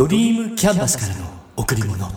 ドリームキャンバスからの贈り物。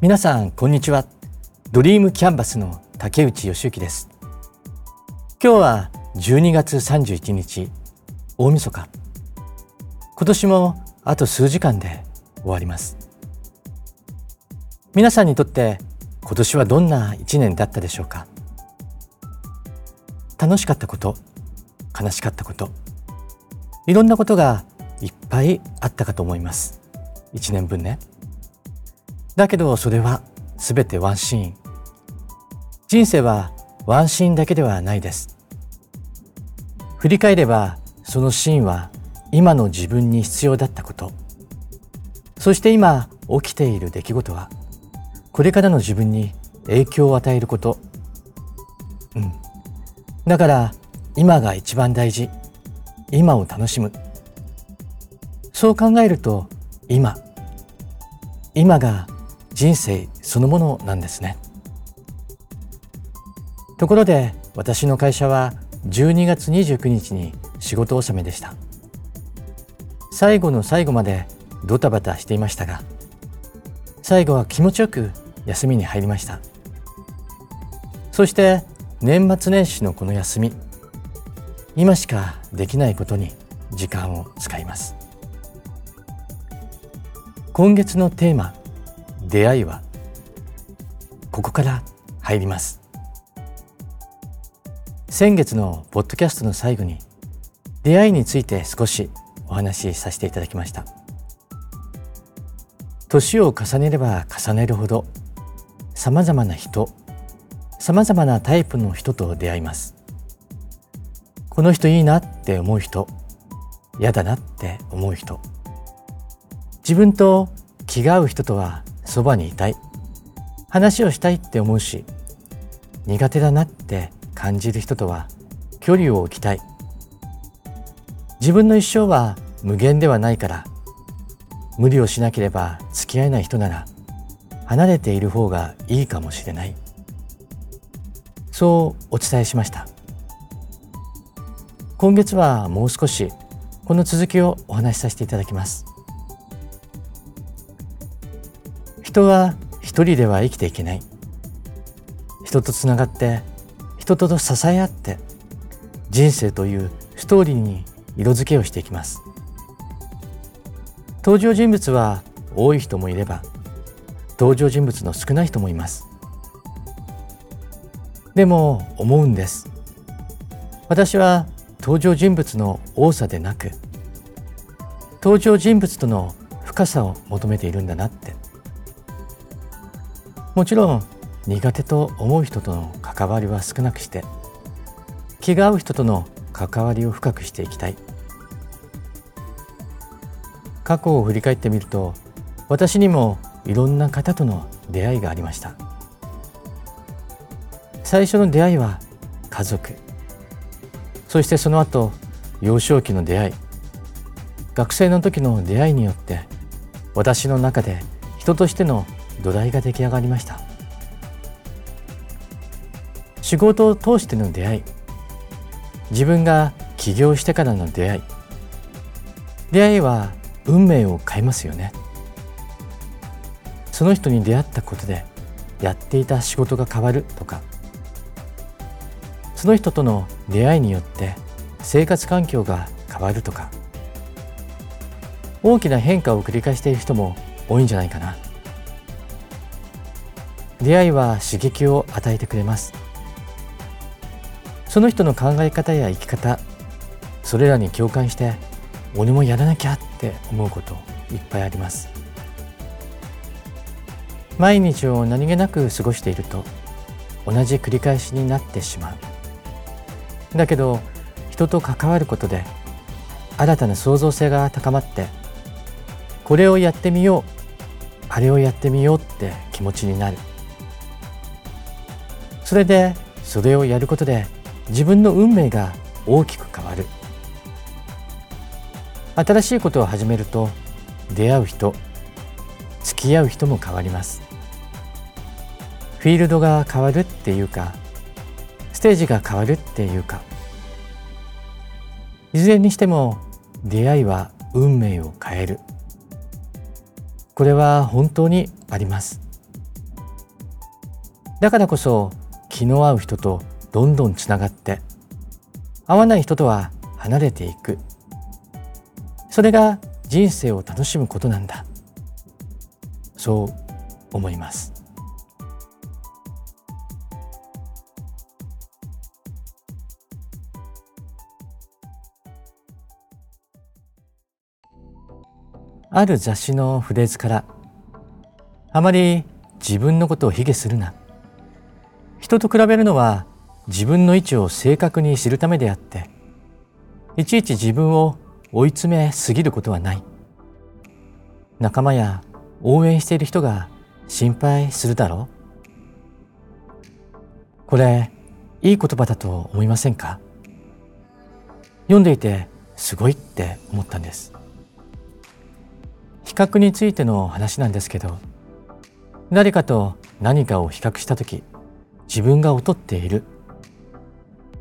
皆さんこんにちは。ドリームキャンバスの竹内義之です。今日は12月31日大晦日。今年もあと数時間で終わります。皆さんにとって今年はどんな一年だったでしょうか？楽しかったこと悲しかったこといろんなことがいっぱいあったかと思います。一年分ね。だけどそれは全てワンシーン。人生はワンシーンだけではないです。振り返ればそのシーンは今の自分に必要だったこと。そして今起きている出来事はこれからの自分に影響を与えること。うん。だから今が一番大事。今を楽しむ。そう考えると今。今が人生そのものなんですね。ところで私の会社は12月29日に仕事納めでした。最後の最後までドタバタしていましたが最後は気持ちよく休みに入りました。そして年末年始のこの休み今しかできないことに時間を使います。今月のテーマ出会いはここから入ります。先月のポッドキャストの最後に出会いについて少しお話しさせていただきました。年を重ねれば重ねるほどさまざまな人さまざまなタイプの人と出会います。この人いいなって思う人嫌だなって思う人自分と気が合う人とはそばにいたい話をしたいって思うし苦手だなって感じる人とは距離を置きたい自分の一生は無限ではないから無理をしなければ付き合えない人なら離れている方がいいかもしれない。そうお伝えしました。今月はもう少しこの続きをお話しさせていただきます。人は一人では生きていけない。人とつながって人と支え合って人生というストーリーに色付けをしていきます。登場人物は多い人もいれば登場人物の少ない人もいます。でも思うんです。私は登場人物の多さでなく登場人物との深さを求めているんだなって。もちろん苦手と思う人との関わりは少なくして気が合う人との関わりを深くしていきたい。過去を振り返ってみると私にもいろんな方との出会いがありました。最初の出会いは家族。そしてその後幼少期の出会い。学生の時の出会いによって私の中で人としての土台が出来上がりました。仕事を通しての出会い。自分が起業してからの出会い。出会いは運命を変えますよね。その人に出会ったことでやっていた仕事が変わるとか。その人との出会いによって生活環境が変わるとか。大きな変化を繰り返している人も多いんじゃないかな。出会いは刺激を与えてくれます。その人の考え方や生き方それらに共感して俺もやらなきゃって思うこといっぱいあります。毎日を何気なく過ごしていると同じ繰り返しになってしまう。だけど人と関わることで新たな創造性が高まってこれをやってみようあれをやってみようって気持ちになる。それでそれをやることで自分の運命が大きく変わる。新しいことを始めると出会う人付き合う人も変わります。フィールドが変わるっていうかステージが変わるっていうかいずれにしても出会いは運命を変える。これは本当にあります。だからこそ気の合う人とどんどんつながって合わない人とは離れていく。それが人生を楽しむことなんだ。そう思います。ある雑誌のフレーズからあまり自分のことを卑下するな。人と比べるのは自分の位置を正確に知るためであっていちいち自分を追い詰めすぎることはない。仲間や応援している人が心配するだろう。これいい言葉だと思いませんか？読んでいてすごいって思ったんです。比較についての話なんですけど誰かと何かを比較した時自分が劣っている。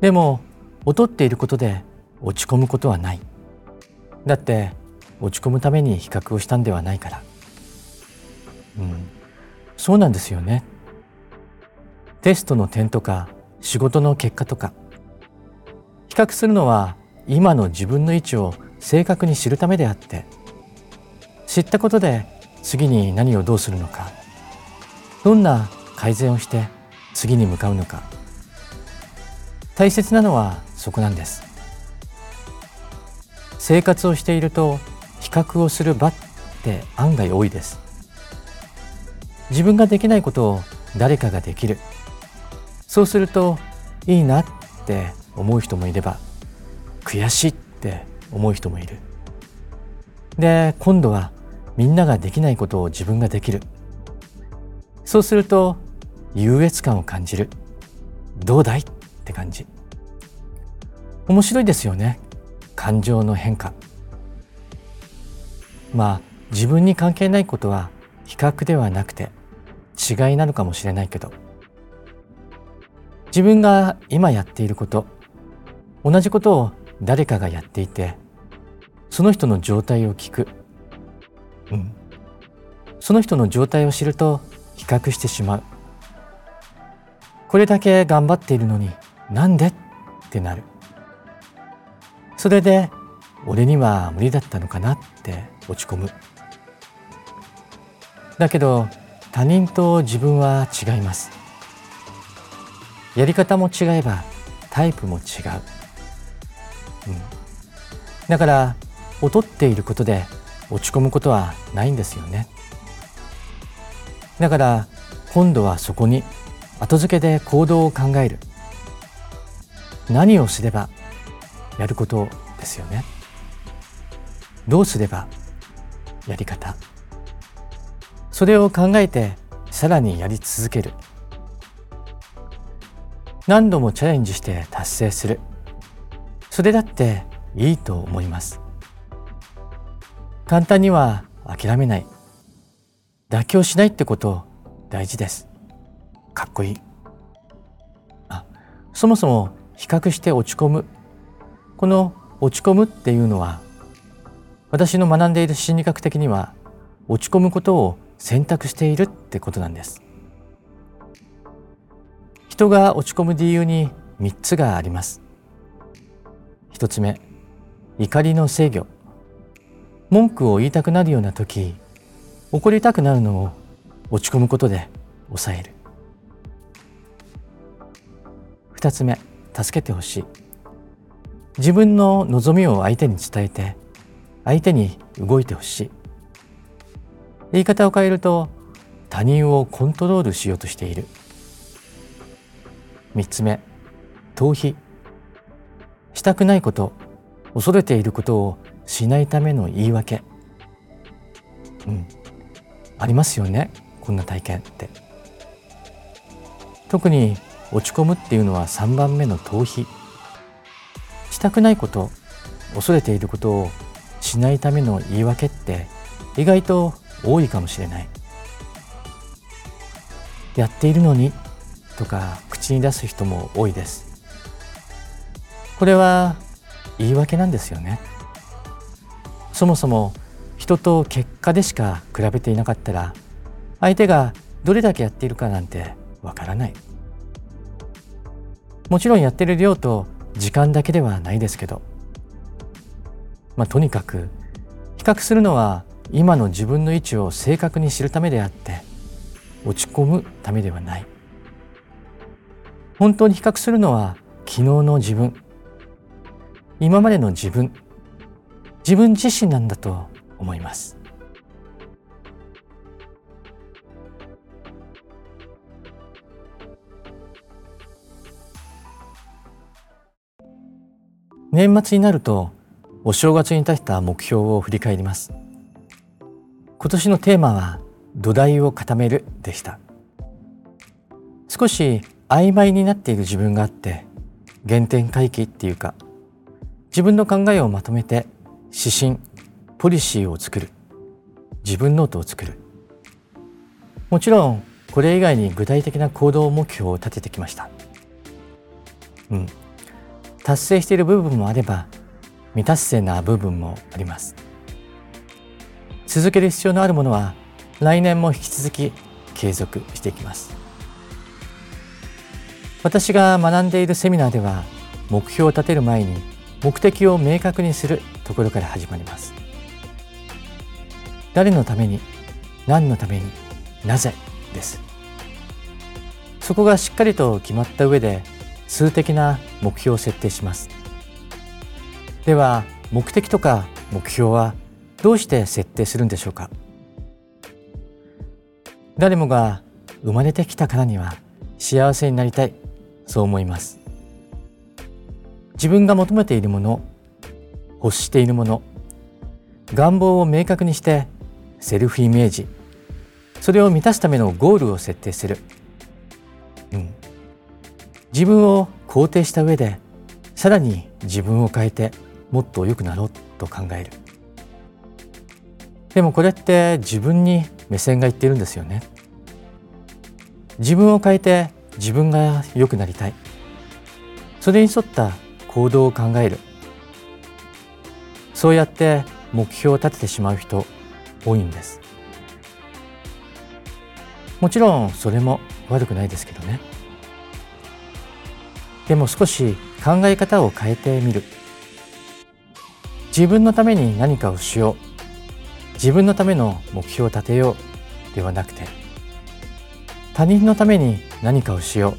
でも劣っていることで落ち込むことはない。だって落ち込むために比較をしたんではないから。うん。そうなんですよね。テストの点とか仕事の結果とか。比較するのは今の自分の位置を正確に知るためであって。知ったことで次に何をどうするのか。どんな改善をして次に向かうのか。大切なのはそこなんです。生活をしていると比較をする場って案外多いです。自分ができないことを誰かができる。そうするといいなって思う人もいれば悔しいって思う人もいる。で今度はみんなができないことを自分ができる。そうすると優越感を感じる。どうだい？って感じ。面白いですよね。感情の変化。まあ自分に関係ないことは比較ではなくて違いなのかもしれないけど。自分が今やっていること同じことを誰かがやっていてその人の状態を聞く。うん、その人の状態を知ると比較してしまう。これだけ頑張っているのになんで？ってなる。それで俺には無理だったのかなって落ち込む。だけど他人と自分は違います。やり方も違えばタイプも違う、うん、だから劣っていることで落ち込むことはないんですよね。だから今度はそこに後付けで行動を考える。何をすればやることですよね。どうすればやり方。それを考えてさらにやり続ける。何度もチャレンジして達成する。それだっていいと思います。簡単には諦めない。妥協しないってこと大事です。かっこいい。あそもそも比較して落ち込むこの落ち込むっていうのは私の学んでいる心理学的には落ち込むことを選択しているってことなんです。人が落ち込む理由に3つがあります。1つ目怒りの制御。文句を言いたくなるような時怒りたくなるのを落ち込むことで抑える。二つ目助けてほしい。自分の望みを相手に伝えて相手に動いてほしい。言い方を変えると他人をコントロールしようとしている。三つ目逃避。したくないこと恐れていることをしないための言い訳。うん。ありますよねこんな体験って。特に落ち込むっていうのは3番目の逃避。したくないこと恐れていることをしないための言い訳って意外と多いかもしれない。やっているのにとか口に出す人も多いです。これは言い訳なんですよね。そもそも人と結果でしか比べていなかったら相手がどれだけやっているかなんてわからない。もちろんやってる量と時間だけではないですけど。まあとにかく比較するのは今の自分の位置を正確に知るためであって落ち込むためではない。本当に比較するのは昨日の自分。今までの自分。自分自身なんだと思います。年末になるとお正月に立った目標を振り返ります。今年のテーマは土台を固めるでした。少し曖昧になっている自分があって原点回帰っていうか自分の考えをまとめて指針ポリシーを作る。自分ノートを作る。もちろんこれ以外に具体的な行動目標を立ててきました。うん。達成している部分もあれば未達成な部分もあります。続ける必要のあるものは来年も引き続き継続していきます。私が学んでいるセミナーでは目標を立てる前に目的を明確にするところから始まります。誰のために何のためになぜです。そこがしっかりと決まった上で数的な目標を設定します。では目的とか目標はどうして設定するんでしょうか？誰もが生まれてきたからには幸せになりたい。そう思います。自分が求めているもの欲しているもの願望を明確にしてセルフイメージそれを満たすためのゴールを設定する、うん、自分を肯定した上でさらに自分を変えてもっと良くなろうと考える。でもこれって自分に目線がいってるんですよね。自分を変えて自分が良くなりたい。それに沿った行動を考える。そうやって目標を立ててしまう人多いんです。もちろんそれも悪くないですけどね。でも少し考え方を変えてみる。自分のために何かをしよう。自分のための目標を立てようではなくて他人のために何かをしよう。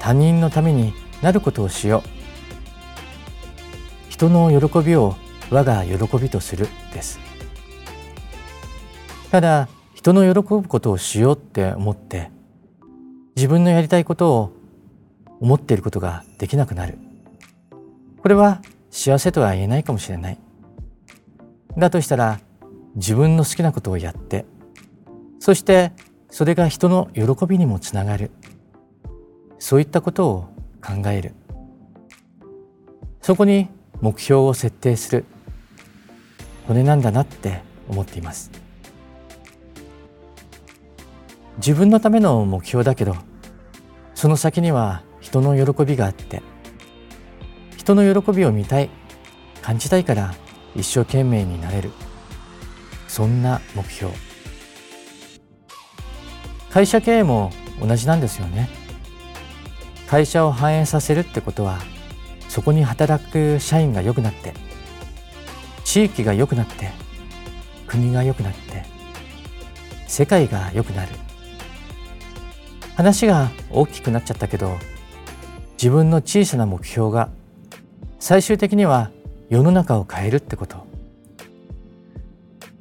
他人のためになることをしよう。人の喜びを我が喜びとするです。ただ人の喜ぶことをしようって思って自分のやりたいことを思っていることができなくなる。これは幸せとは言えないかもしれない。だとしたら自分の好きなことをやってそしてそれが人の喜びにもつながる。そういったことを考える。そこに目標を設定する。これなんだなって思っています。自分のための目標だけどその先には人の喜びがあって人の喜びを見たい感じたいから一生懸命になれる。そんな目標。会社経営も同じなんですよね。会社を反映させるってことはそこに働く社員が良くなって地域が良くなって国が良くなって世界が良くなる。話が大きくなっちゃったけど自分の小さな目標が最終的には世の中を変えるってこと。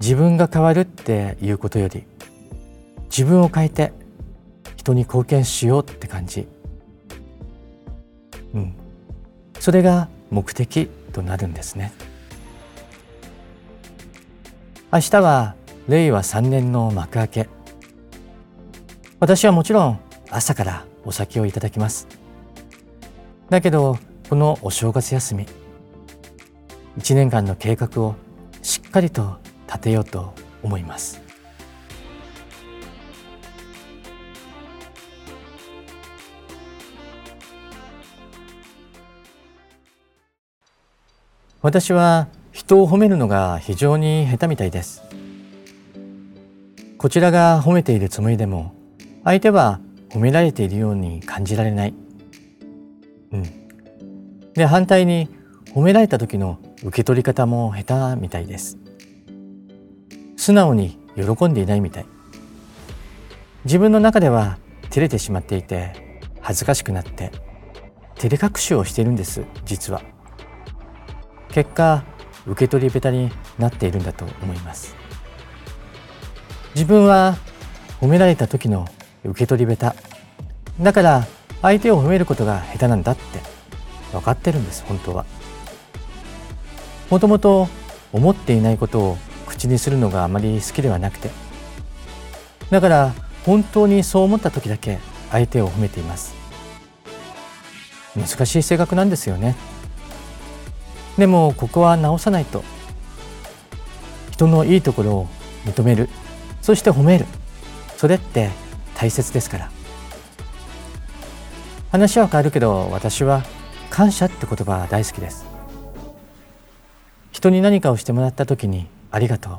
自分が変わるっていうことより自分を変えて人に貢献しようって感じ。うん。それが目的となるんですね。明日は令和3年の幕開け。私はもちろん朝からお酒をいただきます。だけどこのお正月休み1年間の計画をしっかりと立てようと思います。私は人を褒めるのが非常に下手みたいです。こちらが褒めているつもりでも相手は褒められているように感じられない。で反対に褒められた時の受け取り方も下手みたいです。素直に喜んでいないみたい。自分の中では照れてしまっていて恥ずかしくなって照れ隠しをしているんです実は。結果受け取り下手になっているんだと思います。自分は褒められた時の受け取り下手。だから相手を褒めることが下手なんだって。分かってるんです本当は。もともと思っていないことを口にするのがあまり好きではなくて。だから本当にそう思った時だけ相手を褒めています。難しい性格なんですよね。でもここは直さないと。人のいいところを認める。そして褒める。それって大切ですから。話は変わるけど私は感謝って言葉は大好きです。人に何かをしてもらった時にありがとう。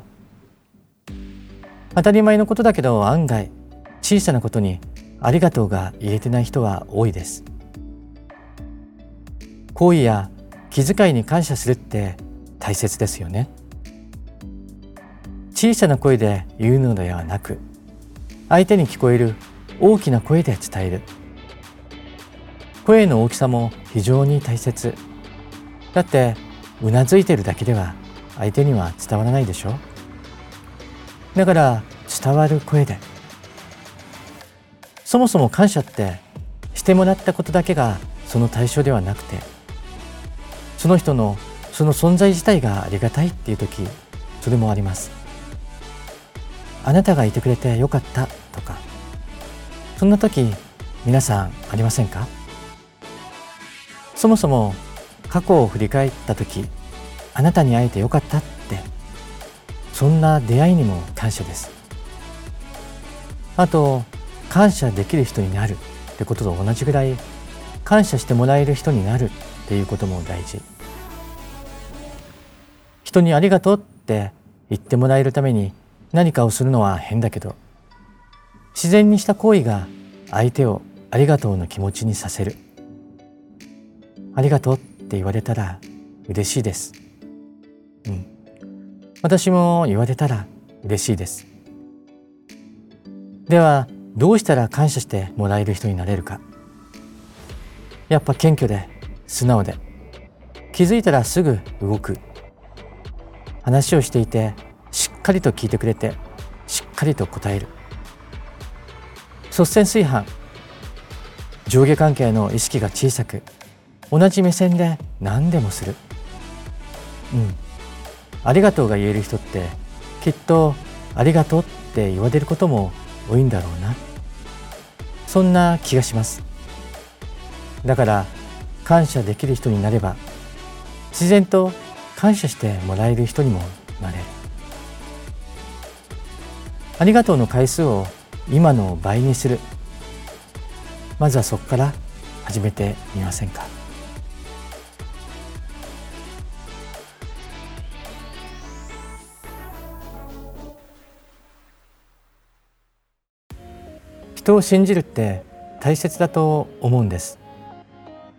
当たり前のことだけど案外小さなことにありがとうが言えてない人は多いです。好意や気遣いに感謝するって大切ですよね。小さな声で言うのではなく相手に聞こえる大きな声で伝える。声の大きさも非常に大切。だってうなずいてるだけでは相手には伝わらないでしょ。だから伝わる声で。そもそも感謝ってしてもらったことだけがその対象ではなくてその人のその存在自体がありがたいっていう時それもあります。あなたがいてくれてよかったとかそんな時皆さんありませんか？そもそも過去を振り返った時あなたに会えてよかったって。そんな出会いにも感謝です。あと感謝できる人になる。ってことと同じぐらい感謝してもらえる人になる。っていうことも大事。人にありがとうって言ってもらえるために何かをするのは変だけど自然にした行為が相手をありがとうの気持ちにさせる。ありがとうって言われたら嬉しいです。うん。私も言われたら嬉しいです。ではどうしたら感謝してもらえる人になれるか。やっぱ謙虚で素直で気づいたらすぐ動く。話をしていてしっかりと聞いてくれてしっかりと答える。率先炊飯。上下関係の意識が小さく同じ目線で何でもする。うん。ありがとうが言える人ってきっとありがとうって言われることも多いんだろうな。そんな気がします。だから感謝できる人になれば自然と感謝してもらえる人にもなれる。ありがとうの回数を今の倍にする。まずはそこから始めてみませんか。人を信じるって大切だと思うんです。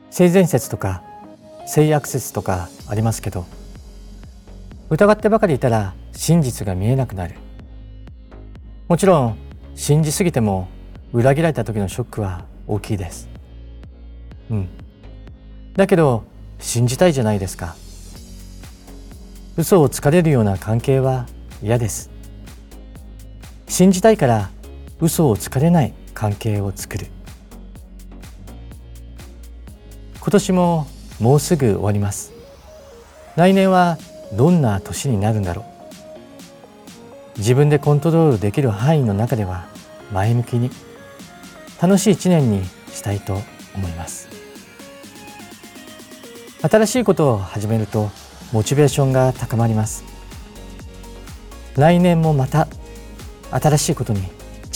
性善説とか性悪説とかありますけど疑ってばかりいたら真実が見えなくなる。もちろん信じすぎても裏切られた時のショックは大きいです。うん。だけど信じたいじゃないですか。嘘をつかれるような関係は嫌です。信じたいから嘘をつかれない関係を作る。今年ももうすぐ終わります。来年はどんな年になるんだろう。自分でコントロールできる範囲の中では前向きに楽しい一年にしたいと思います。新しいことを始めるとモチベーションが高まります。来年もまた新しいことに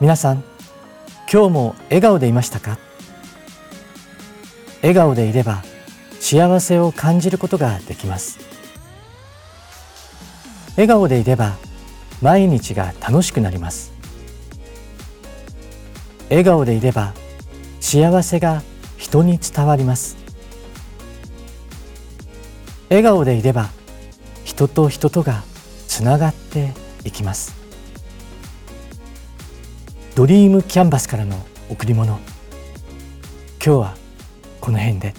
皆さん今日も笑顔でいましたか？笑顔でいれば幸せを感じることができます。笑顔でいれば毎日が楽しくなります。笑顔でいれば幸せが人に伝わります。笑顔でいれば人と人とがつながっていきます。ドリームキャンバスからの贈り物今日はこの辺で。